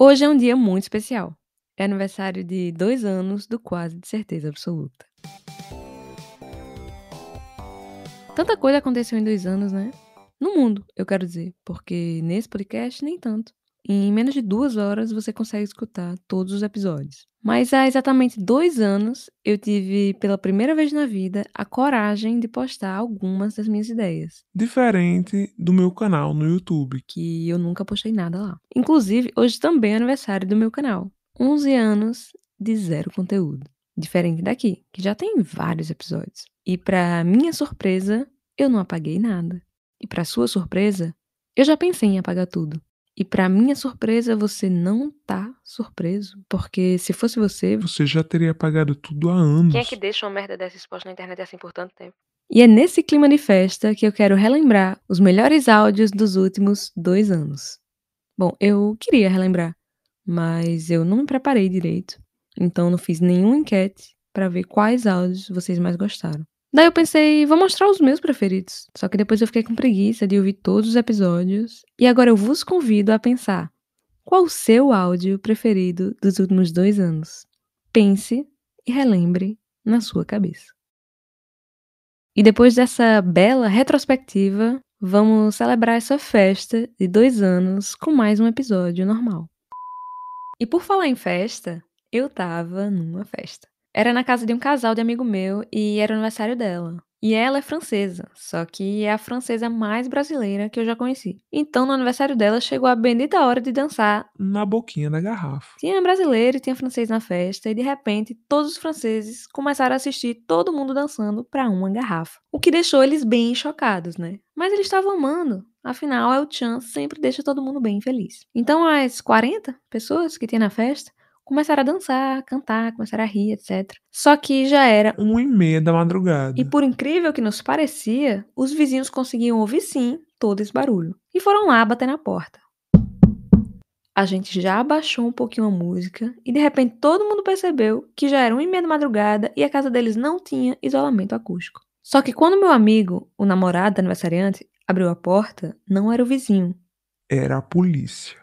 Hoje é um dia muito especial. É aniversário de dois anos do Quase de Certeza Absoluta. Tanta coisa aconteceu em dois anos, né? No mundo, eu quero dizer, porque nesse podcast nem tanto. Em menos de duas horas você consegue escutar todos os episódios. Mas há exatamente dois anos eu tive, pela primeira vez na vida, a coragem de postar algumas das minhas ideias. Diferente do meu canal no YouTube. Que eu nunca postei nada lá. Inclusive, hoje também é aniversário do meu canal. 11 anos de zero conteúdo. Diferente daqui, que já tem vários episódios. E para minha surpresa, eu não apaguei nada. E para sua surpresa, eu já pensei em apagar tudo. E para minha surpresa, você não tá surpreso. Porque se fosse você. Você já teria apagado tudo há anos. Quem é que deixa uma merda dessa exposta na internet assim por tanto tempo? E é nesse clima de festa que eu quero relembrar os melhores áudios dos últimos dois anos. Bom, eu queria relembrar, mas eu não me preparei direito. Então não fiz nenhuma enquete para ver quais áudios vocês mais gostaram. Daí eu pensei, vou mostrar os meus preferidos. Só que depois eu fiquei com preguiça de ouvir todos os episódios. E agora eu vos convido a pensar: qual o seu áudio preferido dos últimos dois anos? Pense e relembre na sua cabeça. E depois dessa bela retrospectiva, vamos celebrar essa festa de dois anos com mais um episódio normal. E por falar em festa, eu tava numa festa. Era na casa de um casal de amigo meu e era o aniversário dela. E ela é francesa, só que é a francesa mais brasileira que eu já conheci. Então, no aniversário dela, chegou a bendita hora de dançar. Na boquinha da garrafa. Tinha brasileiro e tinha francês na festa, e de repente, todos os franceses começaram a assistir todo mundo dançando para uma garrafa. O que deixou eles bem chocados, né? Mas eles estavam amando. Afinal, El Chan sempre deixa todo mundo bem feliz. Então, as 40 pessoas que tinha na festa começaram a dançar, cantar, começaram a rir, etc. Só que já era uma e meia da madrugada. E por incrível que nos parecia, os vizinhos conseguiam ouvir sim todo esse barulho. E foram lá bater na porta. A gente já abaixou um pouquinho a música e de repente todo mundo percebeu que já era uma e meia da madrugada e a casa deles não tinha isolamento acústico. Só que quando meu amigo, o namorado da aniversariante, abriu a porta, não era o vizinho. Era a polícia.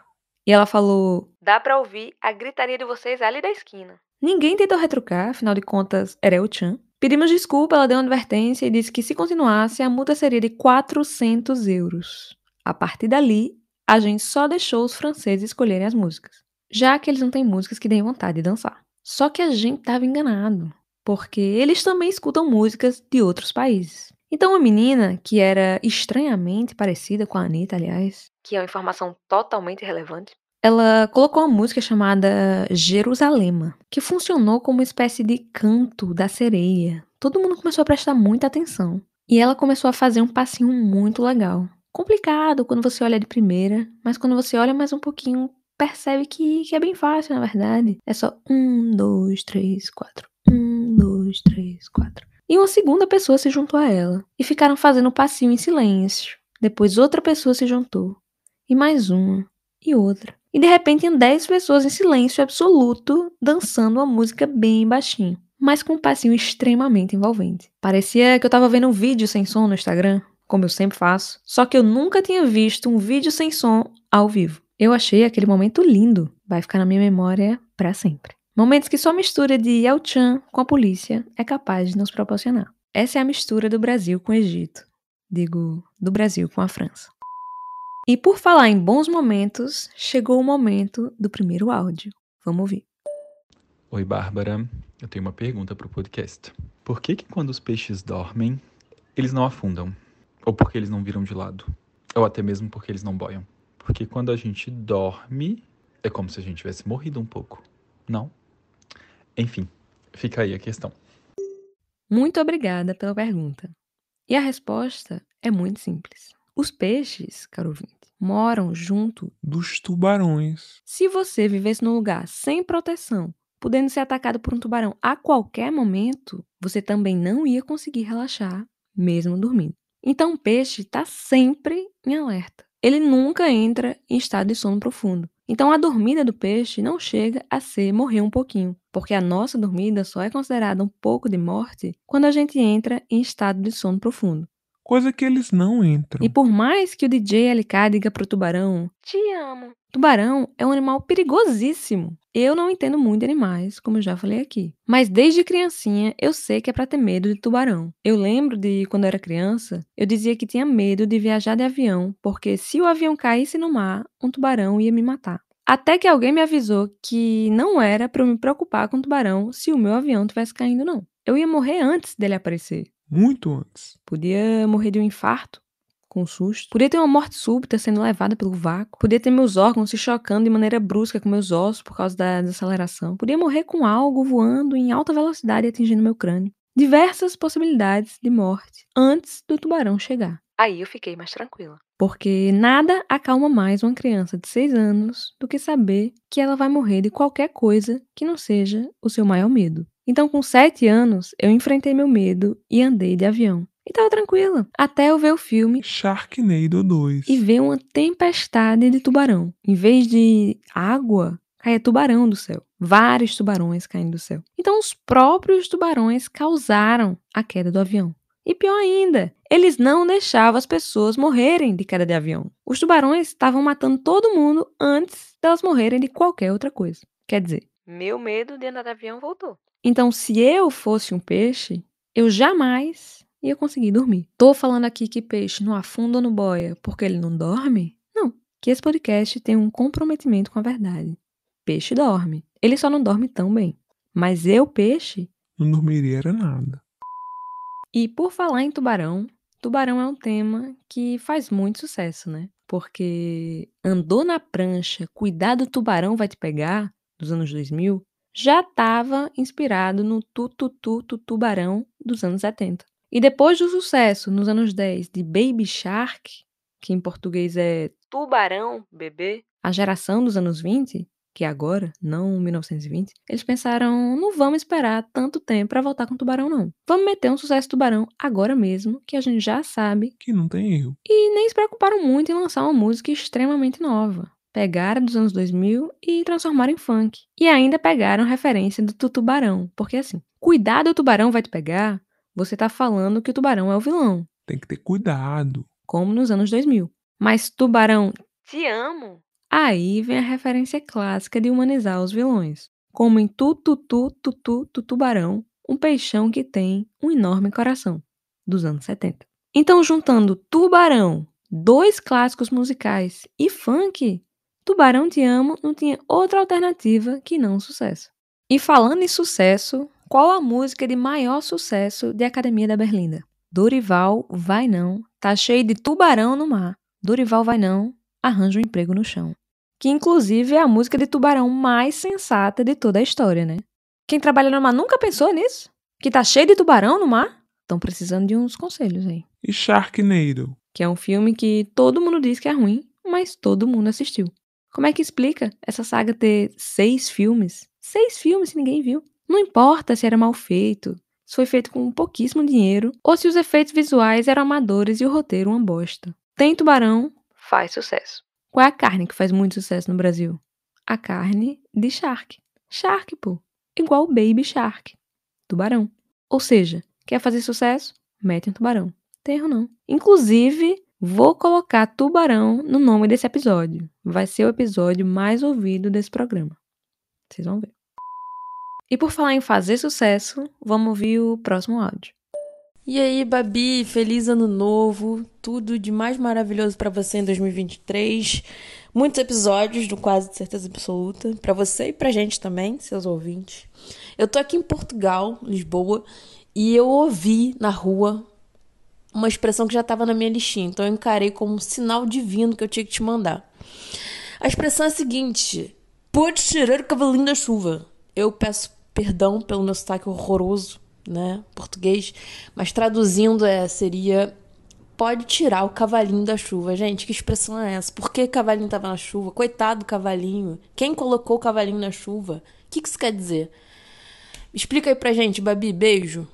E ela falou: Dá pra ouvir a gritaria de vocês ali da esquina. Ninguém tentou retrucar, afinal de contas, era o Chan. Pedimos desculpa, ela deu uma advertência e disse que se continuasse, a multa seria de 400 euros. A partir dali, a gente só deixou os franceses escolherem as músicas, já que eles não têm músicas que deem vontade de dançar. Só que a gente estava enganado, porque eles também escutam músicas de outros países. Então, uma menina que era estranhamente parecida com a Anitta, aliás, que é uma informação totalmente relevante, ela colocou uma música chamada Jerusalema, que funcionou como uma espécie de canto da sereia. Todo mundo começou a prestar muita atenção. E ela começou a fazer um passinho muito legal. Complicado quando você olha de primeira, mas quando você olha mais um pouquinho, percebe que, que é bem fácil, na verdade. É só um, dois, três, quatro. Um, dois, três, quatro. E uma segunda pessoa se juntou a ela. E ficaram fazendo o passinho em silêncio. Depois outra pessoa se juntou. E mais uma. E outra. E de repente tinha 10 pessoas em silêncio absoluto, dançando uma música bem baixinho, mas com um passinho extremamente envolvente. Parecia que eu tava vendo um vídeo sem som no Instagram, como eu sempre faço, só que eu nunca tinha visto um vídeo sem som ao vivo. Eu achei aquele momento lindo, vai ficar na minha memória para sempre. Momentos que só a mistura de El Chan com a polícia é capaz de nos proporcionar. Essa é a mistura do Brasil com o Egito. Digo, do Brasil com a França. E por falar em bons momentos, chegou o momento do primeiro áudio. Vamos ouvir. Oi, Bárbara. Eu tenho uma pergunta para o podcast. Por que, que quando os peixes dormem, eles não afundam? Ou porque eles não viram de lado? Ou até mesmo porque eles não boiam? Porque quando a gente dorme, é como se a gente tivesse morrido um pouco. Não? Enfim, fica aí a questão. Muito obrigada pela pergunta. E a resposta é muito simples. Os peixes, caro ouvinte, moram junto dos tubarões. Se você vivesse num lugar sem proteção, podendo ser atacado por um tubarão a qualquer momento, você também não ia conseguir relaxar, mesmo dormindo. Então o peixe está sempre em alerta. Ele nunca entra em estado de sono profundo. Então a dormida do peixe não chega a ser morrer um pouquinho, porque a nossa dormida só é considerada um pouco de morte quando a gente entra em estado de sono profundo. Coisa que eles não entram. E por mais que o DJ LK diga pro tubarão, te amo, Tubarão é um animal perigosíssimo. Eu não entendo muito de animais, como eu já falei aqui. Mas desde criancinha eu sei que é para ter medo de tubarão. Eu lembro de quando eu era criança, eu dizia que tinha medo de viajar de avião, porque se o avião caísse no mar, um tubarão ia me matar. Até que alguém me avisou que não era para eu me preocupar com o tubarão se o meu avião tivesse caindo, não. Eu ia morrer antes dele aparecer. Muito antes. Podia morrer de um infarto, com susto. Podia ter uma morte súbita sendo levada pelo vácuo. Podia ter meus órgãos se chocando de maneira brusca com meus ossos por causa da desaceleração. Podia morrer com algo voando em alta velocidade e atingindo meu crânio. Diversas possibilidades de morte antes do tubarão chegar. Aí eu fiquei mais tranquila. Porque nada acalma mais uma criança de 6 anos do que saber que ela vai morrer de qualquer coisa que não seja o seu maior medo. Então, com 7 anos, eu enfrentei meu medo e andei de avião. E tava tranquila. Até eu ver o filme Sharknado 2. e ver uma tempestade de tubarão. Em vez de água, caía tubarão do céu. Vários tubarões caindo do céu. Então os próprios tubarões causaram a queda do avião. E pior ainda, eles não deixavam as pessoas morrerem de queda de avião. Os tubarões estavam matando todo mundo antes delas morrerem de qualquer outra coisa. Quer dizer, meu medo de andar de avião voltou. Então, se eu fosse um peixe, eu jamais ia conseguir dormir. Tô falando aqui que peixe não afunda ou não boia porque ele não dorme? Não. Que esse podcast tem um comprometimento com a verdade. Peixe dorme. Ele só não dorme tão bem. Mas eu, peixe, Não dormiria era nada. E por falar em tubarão, tubarão é um tema que faz muito sucesso, né? Porque andou na prancha, cuidar do tubarão vai te pegar, dos anos 2000, já estava inspirado no tu tu tu tu tubarão dos anos 70. E depois do sucesso nos anos 10 de Baby Shark, que em português é Tubarão Bebê, a geração dos anos 20, que é agora, não 1920, eles pensaram, não vamos esperar tanto tempo para voltar com Tubarão não. Vamos meter um sucesso Tubarão agora mesmo, que a gente já sabe, Que não tem erro. e nem se preocuparam muito em lançar uma música extremamente nova. Pegaram dos anos 2000 e transformaram em funk. E ainda pegaram referência do tubarão, porque assim, cuidar do tubarão vai te pegar, você tá falando que o tubarão é o vilão, Tem que ter cuidado. como nos anos 2000. Mas tubarão, te amo. Aí vem a referência clássica de humanizar os vilões, como em tu tu tu tu tu tu tubarão, um peixão que tem um enorme coração, dos anos 70. Então, juntando Tubarão, dois clássicos musicais e funk, Tubarão Te Amo não tinha outra alternativa que não sucesso. E falando em sucesso, qual a música de maior sucesso de Academia da Berlinda? Dorival Vai Não, tá cheio de tubarão no mar. Dorival Vai Não, arranja um emprego no chão. Que inclusive é a música de tubarão mais sensata de toda a história, né? Quem trabalha no mar nunca pensou nisso? Que tá cheio de tubarão no mar? Estão precisando de uns conselhos aí. E Sharknado? Que é um filme que todo mundo diz que é ruim, mas todo mundo assistiu. Como é que explica essa saga ter seis filmes? Seis filmes se ninguém viu. Não importa se era mal feito, se foi feito com pouquíssimo dinheiro, ou se os efeitos visuais eram amadores e o roteiro uma bosta. Tem tubarão, faz sucesso. Qual é a carne que faz muito sucesso no Brasil? A carne de shark. Shark, pô. Igual o Baby Shark. Tubarão. Ou seja, quer fazer sucesso? Mete um tubarão. Tem erro não. Inclusive, vou colocar tubarão no nome desse episódio. Vai ser o episódio mais ouvido desse programa. Vocês vão ver. E por falar em fazer sucesso, vamos ouvir o próximo áudio. E aí, Babi, feliz ano novo, tudo de mais maravilhoso pra você em 2023. Muitos episódios do Quase Certeza Absoluta, pra você e pra gente também, seus ouvintes. Eu tô aqui em Portugal, Lisboa, e eu ouvi na rua uma expressão que já estava na minha listinha, então eu encarei como um sinal divino que eu tinha que te mandar. A expressão é a seguinte: pode tirar o cavalinho da chuva. Eu peço perdão pelo meu sotaque horroroso, né, português, mas traduzindo é seria pode tirar o cavalinho da chuva. Gente, que expressão é essa? Por que cavalinho tava na chuva? Coitado do cavalinho. Quem colocou o cavalinho na chuva? O que que isso quer dizer? Explica aí pra gente, Babi. Beijo.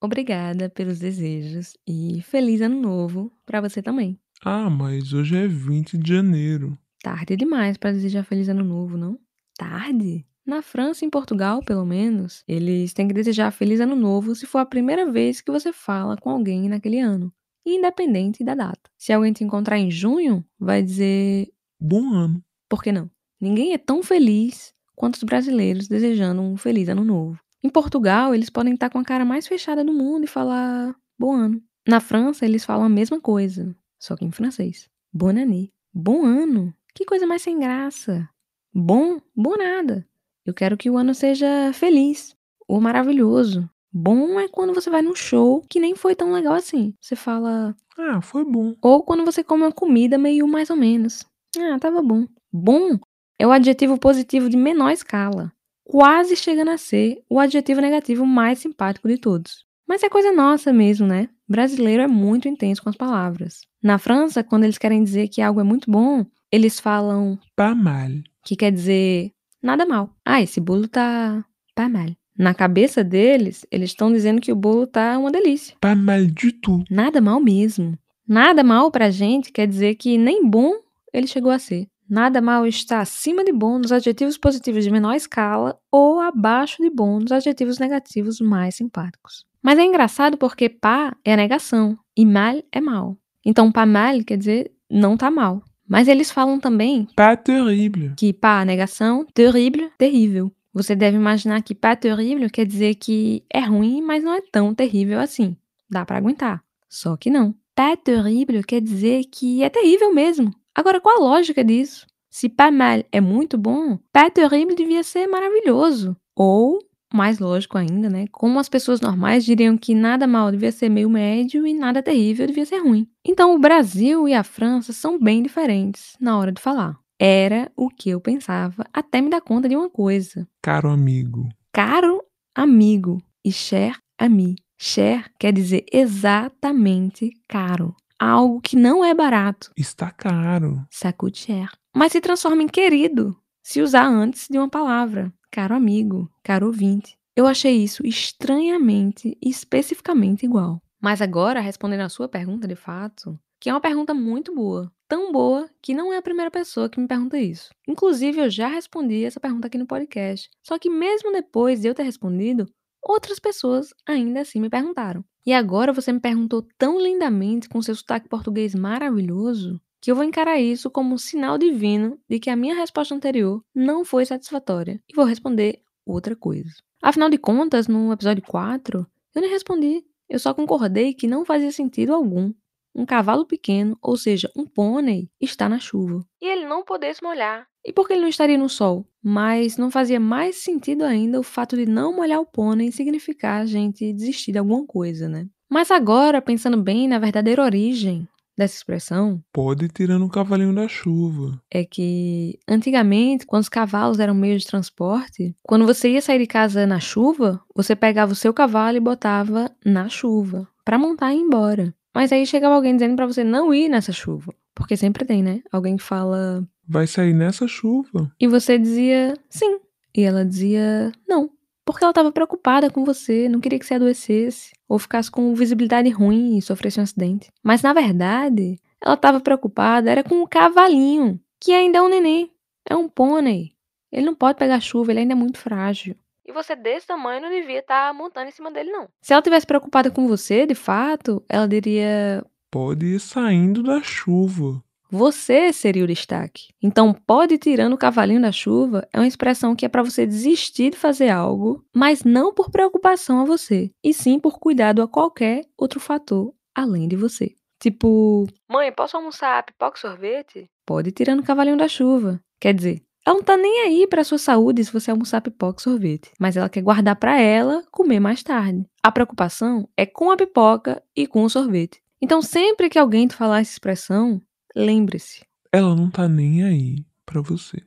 Obrigada pelos desejos e feliz ano novo pra você também. Ah, mas hoje é 20 de janeiro. Tarde demais pra desejar feliz ano novo, não? Tarde? Na França e em Portugal, pelo menos, eles têm que desejar feliz ano novo se for a primeira vez que você fala com alguém naquele ano, independente da data. Se alguém te encontrar em junho, vai dizer Bom ano. Por que não? Ninguém é tão feliz quanto os brasileiros desejando um feliz ano novo. Em Portugal, eles podem estar com a cara mais fechada do mundo e falar bom ano. Na França, eles falam a mesma coisa, só que em francês. Bonne année. Bom ano. Que coisa mais sem graça. Bom, bom nada. Eu quero que o ano seja feliz ou maravilhoso. Bom é quando você vai num show que nem foi tão legal assim. Você fala. Ah, foi bom. Ou quando você come uma comida meio mais ou menos. Ah, tava bom. Bom é o adjetivo positivo de menor escala. Quase chegando a ser o adjetivo negativo mais simpático de todos. Mas é coisa nossa mesmo, né? Brasileiro é muito intenso com as palavras. Na França, quando eles querem dizer que algo é muito bom, eles falam pas mal, que quer dizer nada mal. Ah, esse bolo tá pas mal. Na cabeça deles, eles estão dizendo que o bolo tá uma delícia. Pas mal du tout. Nada mal mesmo. Nada mal pra gente quer dizer que nem bom ele chegou a ser. Nada mal está acima de bom nos adjetivos positivos de menor escala ou abaixo de bom nos adjetivos negativos mais simpáticos. Mas é engraçado porque pá é a negação e mal é mal. Então pas mal quer dizer não tá mal. Mas eles falam também pas terrible. que pá a negação, terrible, terrível. Você deve imaginar que pas terrible quer dizer que é ruim, mas não é tão terrível assim. Dá para aguentar. Só que não. Pas terrible quer dizer que é terrível mesmo. Agora, qual a lógica disso? Se pas mal é muito bom, pas terrible devia ser maravilhoso. Ou, mais lógico ainda, né? Como as pessoas normais diriam que nada mal devia ser meio médio e nada terrível devia ser ruim. Então, o Brasil e a França são bem diferentes na hora de falar. Era o que eu pensava, até me dar conta de uma coisa. Caro amigo. Caro amigo e cher ami. Cher quer dizer exatamente caro. Algo que não é barato. Está caro. Ça coûte cher. Mas se transforma em querido se usar antes de uma palavra. Caro amigo, caro ouvinte. Eu achei isso estranhamente e especificamente igual. Mas agora, respondendo a sua pergunta de fato, que é uma pergunta muito boa. Tão boa que não é a primeira pessoa que me pergunta isso. Inclusive, eu já respondi essa pergunta aqui no podcast. Só que mesmo depois de eu ter respondido, outras pessoas ainda assim me perguntaram. E agora você me perguntou tão lindamente, com seu sotaque português maravilhoso, que eu vou encarar isso como um sinal divino de que a minha resposta anterior não foi satisfatória e vou responder outra coisa. Afinal de contas, no episódio 4, eu nem respondi. Eu só concordei que não fazia sentido algum um cavalo pequeno, ou seja, um pônei, está na chuva. E ele não poder se molhar. E por que ele não estaria no sol? Mas não fazia mais sentido ainda o fato de não molhar o pônei significar a gente desistir de alguma coisa, né? Mas agora, pensando bem na verdadeira origem dessa expressão, Pode ir tirando o cavalinho da chuva. é que antigamente, quando os cavalos eram meio de transporte, quando você ia sair de casa na chuva, você pegava o seu cavalo e botava na chuva para montar e ir embora. Mas aí chegava alguém dizendo para você não ir nessa chuva, porque sempre tem, né? Alguém que fala Vai sair nessa chuva. e você dizia sim, e ela dizia não, porque ela estava preocupada com você, não queria que você adoecesse ou ficasse com visibilidade ruim e sofresse um acidente. Mas na verdade, ela estava preocupada era com o cavalinho, que ainda é um neném, é um pônei. Ele não pode pegar chuva, ele ainda é muito frágil. E você desse tamanho não devia estar montando em cima dele, não. Se ela tivesse preocupada com você, de fato, ela diria: Pode ir saindo da chuva. você seria o destaque. Então, pode ir tirando o cavalinho da chuva é uma expressão que é para você desistir de fazer algo, mas não por preocupação a você, e sim por cuidado a qualquer outro fator além de você. Tipo, mãe, posso almoçar pipoca e sorvete? Pode ir tirando o cavalinho da chuva. Quer dizer, ela não tá nem aí pra sua saúde se você almoçar pipoca e sorvete, mas ela quer guardar pra ela comer mais tarde. A preocupação é com a pipoca e com o sorvete. Então, sempre que alguém te falar essa expressão, lembre-se. Ela não tá nem aí pra você.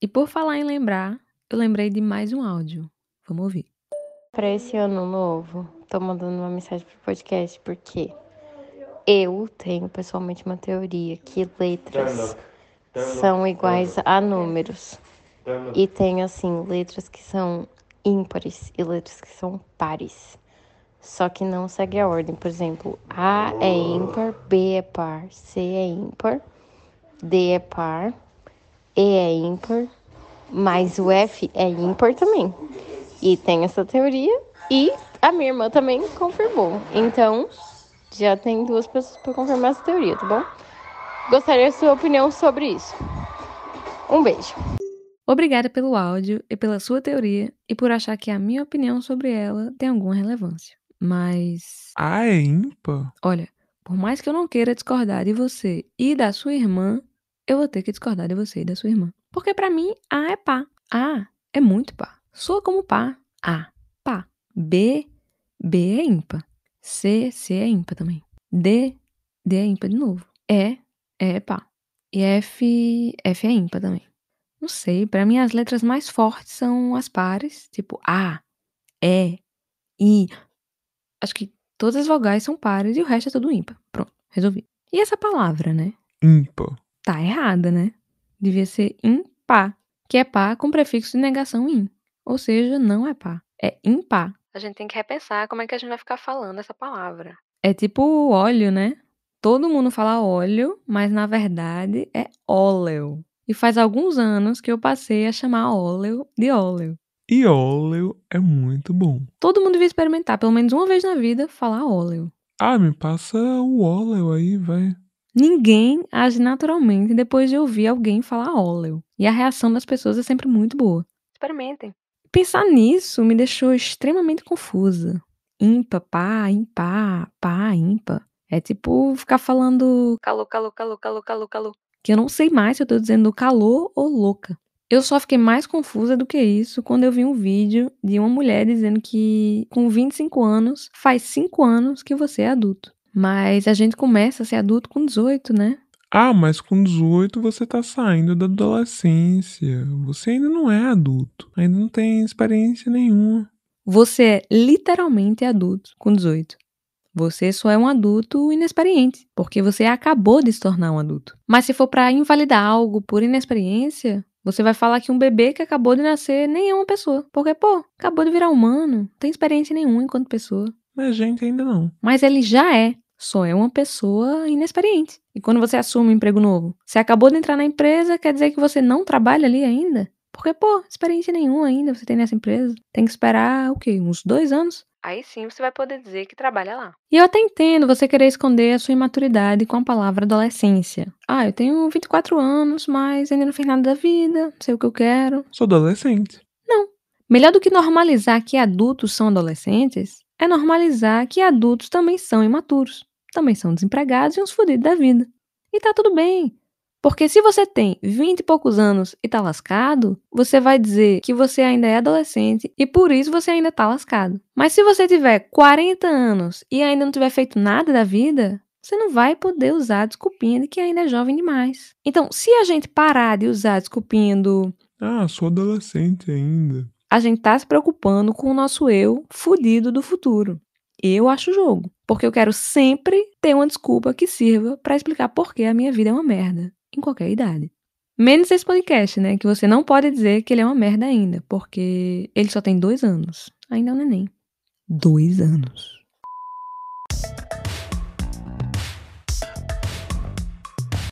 E por falar em lembrar, eu lembrei de mais um áudio. Vamos ouvir. Para esse ano novo, tô mandando uma mensagem pro podcast porque eu tenho pessoalmente uma teoria que letras são iguais a números. E tem assim, letras que são ímpares e letras que são pares. Só que não segue a ordem. Por exemplo, A é ímpar, B é par, C é ímpar, D é par, E é ímpar, mas o F é ímpar também. E tem essa teoria e a minha irmã também confirmou. Então, já tem duas pessoas para confirmar essa teoria, tá bom? Gostaria da sua opinião sobre isso. Um beijo. Obrigada pelo áudio e pela sua teoria e por achar que a minha opinião sobre ela tem alguma relevância. Mas. A é ímpar? Olha, por mais que eu não queira discordar de você e da sua irmã, eu vou ter que discordar de você e da sua irmã. Porque para mim, A é pá. A é muito pá. Soa como pá. A, pá. B, B é ímpar. C, C é ímpar também. D, D é ímpar de novo. E é pá. E F, F é ímpar também. Não sei, para mim as letras mais fortes são as pares, tipo A, E, I. Acho que todas as vogais são pares e o resto é tudo ímpar. Pronto, resolvi. E essa palavra, né? Ímpar. Tá errada, né? Devia ser impar, que é pá com prefixo de negação in. Ou seja, não é pá, é impar. A gente tem que repensar como é que a gente vai ficar falando essa palavra. É tipo óleo, né? Todo mundo fala óleo, mas na verdade é óleo. E faz alguns anos que eu passei a chamar óleo de óleo. E óleo é muito bom. Todo mundo devia experimentar, pelo menos uma vez na vida, falar óleo. Ah, me passa o óleo aí, vai. Ninguém age naturalmente depois de ouvir alguém falar óleo. E a reação das pessoas é sempre muito boa. Experimentem. Pensar nisso me deixou extremamente confusa. Impa, pá, impá, pá, impa. É tipo ficar falando calor, calor, calor, calor, calor, calor que eu não sei mais se eu tô dizendo calor ou louca. Eu só fiquei mais confusa do que isso quando eu vi um vídeo de uma mulher dizendo que com 25 anos faz 5 anos que você é adulto. Mas a gente começa a ser adulto com 18, né? Ah, mas com 18 você tá saindo da adolescência. Você ainda não é adulto. Ainda não tem experiência nenhuma. Você é literalmente adulto com 18. Você só é um adulto inexperiente, porque você acabou de se tornar um adulto. Mas se for para invalidar algo por inexperiência, você vai falar que um bebê que acabou de nascer nem é uma pessoa. Porque, pô, acabou de virar humano, não tem experiência nenhuma enquanto pessoa. Mas a gente ainda não. Mas ele já é. Só é uma pessoa inexperiente. E quando você assume um emprego novo, você acabou de entrar na empresa, quer dizer que você não trabalha ali ainda? Porque, pô, experiência nenhuma ainda você tem nessa empresa. Tem que esperar, o quê? Uns dois anos? Aí sim você vai poder dizer que trabalha lá. E eu até entendo você querer esconder a sua imaturidade com a palavra adolescência. Ah, eu tenho 24 anos, mas ainda não fiz nada da vida, não sei o que eu quero. Sou adolescente. Não. Melhor do que normalizar que adultos são adolescentes, é normalizar que adultos também são imaturos, também são desempregados e uns fodidos da vida. E tá tudo bem. Porque se você tem 20 e poucos anos e tá lascado, você vai dizer que você ainda é adolescente e por isso você ainda tá lascado. Mas se você tiver 40 anos e ainda não tiver feito nada da vida, você não vai poder usar a desculpinha de que ainda é jovem demais. Então, se a gente parar de usar a desculpinha do Ah, sou adolescente ainda. A gente tá se preocupando com o nosso eu fudido do futuro. Eu acho jogo, porque eu quero sempre ter uma desculpa que sirva para explicar por que a minha vida é uma merda em qualquer idade. Menos esse podcast, né? Que você não pode dizer que ele é uma merda ainda, porque ele só tem dois anos. Ainda é um neném. Dois anos.